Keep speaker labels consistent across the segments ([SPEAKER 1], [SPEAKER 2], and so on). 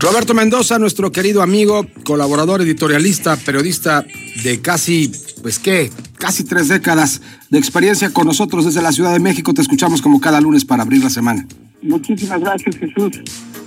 [SPEAKER 1] Roberto Mendoza, nuestro querido amigo, colaborador, editorialista, periodista de casi, pues qué, casi tres décadas de experiencia con nosotros desde la Ciudad de México. Te escuchamos como cada lunes para abrir la semana.
[SPEAKER 2] Muchísimas gracias, Jesús.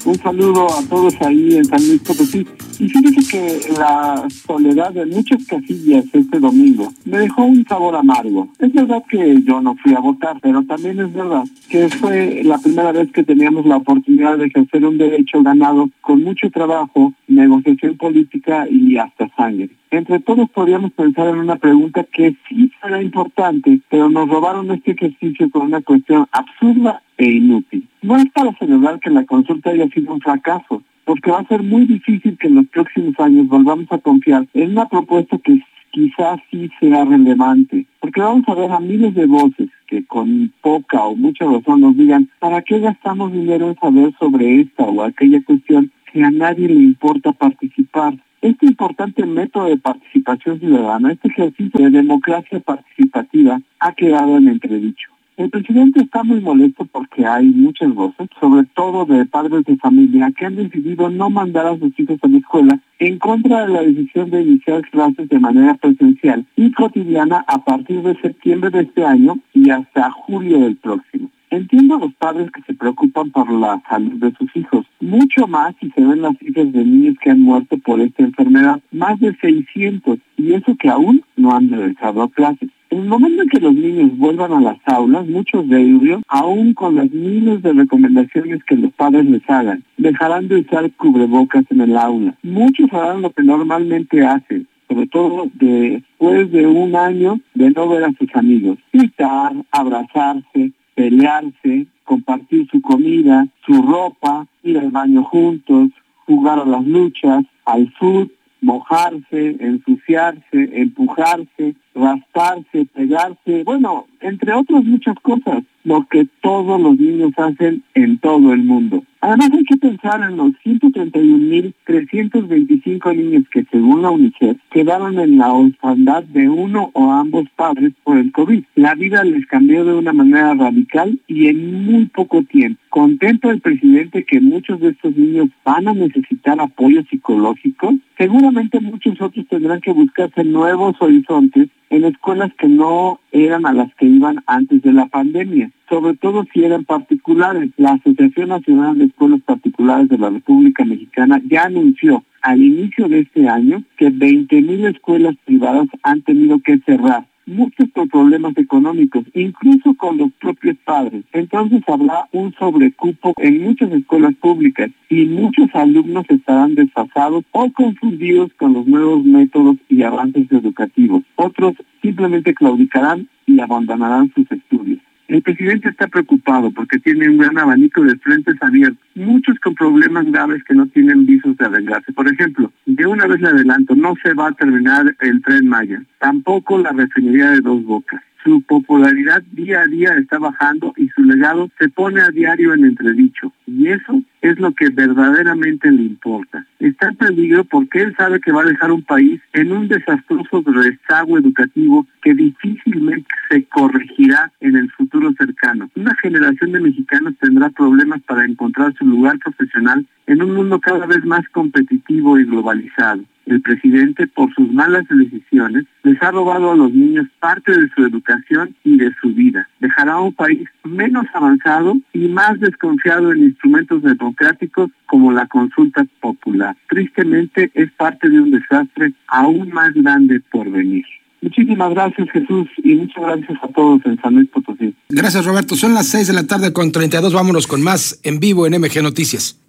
[SPEAKER 2] Un saludo a todos ahí en San Luis Potosí. Y fíjese que la soledad de muchas casillas este domingo me dejó un sabor amargo. Es verdad que yo no fui a votar, pero también es verdad que fue la primera vez que teníamos la oportunidad de ejercer un derecho ganado con mucho trabajo, negociación política y hasta sangre. Entre todos podríamos pensar en una pregunta que sí será importante, pero nos robaron este ejercicio con una cuestión absurda e inútil. No es para celebrar que la consulta haya sido un fracaso, porque va a ser muy difícil que en los próximos años volvamos a confiar en una propuesta que quizás sí sea relevante, porque vamos a ver a miles de voces que con poca o mucha razón nos digan, ¿para qué gastamos dinero en saber sobre esta o aquella cuestión que a nadie le importa participar? Este importante método de participación ciudadana, este ejercicio de democracia participativa, ha quedado en entredicho. El presidente está muy molesto porque hay muchas voces, sobre todo de padres de familia, que han decidido no mandar a sus hijos a la escuela en contra de la decisión de iniciar clases de manera presencial y cotidiana a partir de septiembre de este año y hasta julio del próximo. Entiendo a los padres que se preocupan por la salud de sus hijos, mucho más si se ven las cifras de niños que han muerto por esta enfermedad, más de 600, y eso que aún no han regresado a clases. En el momento en que los niños vuelvan a las aulas, muchos de ellos, aún con las miles de recomendaciones que los padres les hagan, dejarán de usar cubrebocas en el aula. Muchos harán lo que normalmente hacen, sobre todo después de un año de no ver a sus amigos. Gritar, abrazarse, pelearse, compartir su comida, su ropa, ir al baño juntos, jugar a las luchas, al fútbol, mojarse, ensuciarse, empujarse, rasparse, pegarse, bueno, entre otras muchas cosas, lo que todos los niños hacen en todo el mundo. Además hay que pensar en los 131.325 niños que según la UNICEF quedaron en la orfandad de uno o ambos padres por el COVID. La vida les cambió de una manera radical y en muy poco tiempo. Contento el presidente que muchos de estos niños van a necesitar apoyo psicológico, seguramente muchos otros tendrán que buscarse nuevos horizontes en escuelas que no eran a las que iban antes de la pandemia, sobre todo si eran particulares. La Asociación Nacional de Escuelas Particulares de la República Mexicana ya anunció al inicio de este año que 20.000 escuelas privadas han tenido que cerrar muchos problemas económicos, incluso con los propios padres. Entonces habrá un sobrecupo en muchas escuelas públicas y muchos alumnos estarán desfasados o confundidos con los nuevos métodos y avances educativos. Otros simplemente claudicarán y abandonarán sus estudios. El presidente está preocupado porque tiene un gran abanico de frentes abiertos, muchos con problemas graves que no tienen visos de arreglarse. Por ejemplo, de una vez le adelanto, no se va a terminar el tren Maya, tampoco la refinería de dos bocas. Su popularidad día a día está bajando y su legado se pone a diario en entredicho. Y eso es lo que verdaderamente le importa. Está en peligro porque él sabe que va a dejar un país en un desastroso rezago educativo que difícilmente se corregirá en el futuro cercano. Una generación de mexicanos tendrá problemas para encontrar su lugar profesional en un mundo cada vez más competitivo y globalizado. El presidente, por sus malas decisiones, les ha robado a los niños parte de su educación y de su vida. Dejará un país menos avanzado y más desconfiado en instrumentos democráticos como la consulta popular. Tristemente es parte de un desastre aún más grande por venir. Muchísimas gracias Jesús y muchas gracias a todos en San Luis Potosí.
[SPEAKER 1] Gracias Roberto. Son las 6 de la tarde con 32. Vámonos con más en vivo en MG Noticias.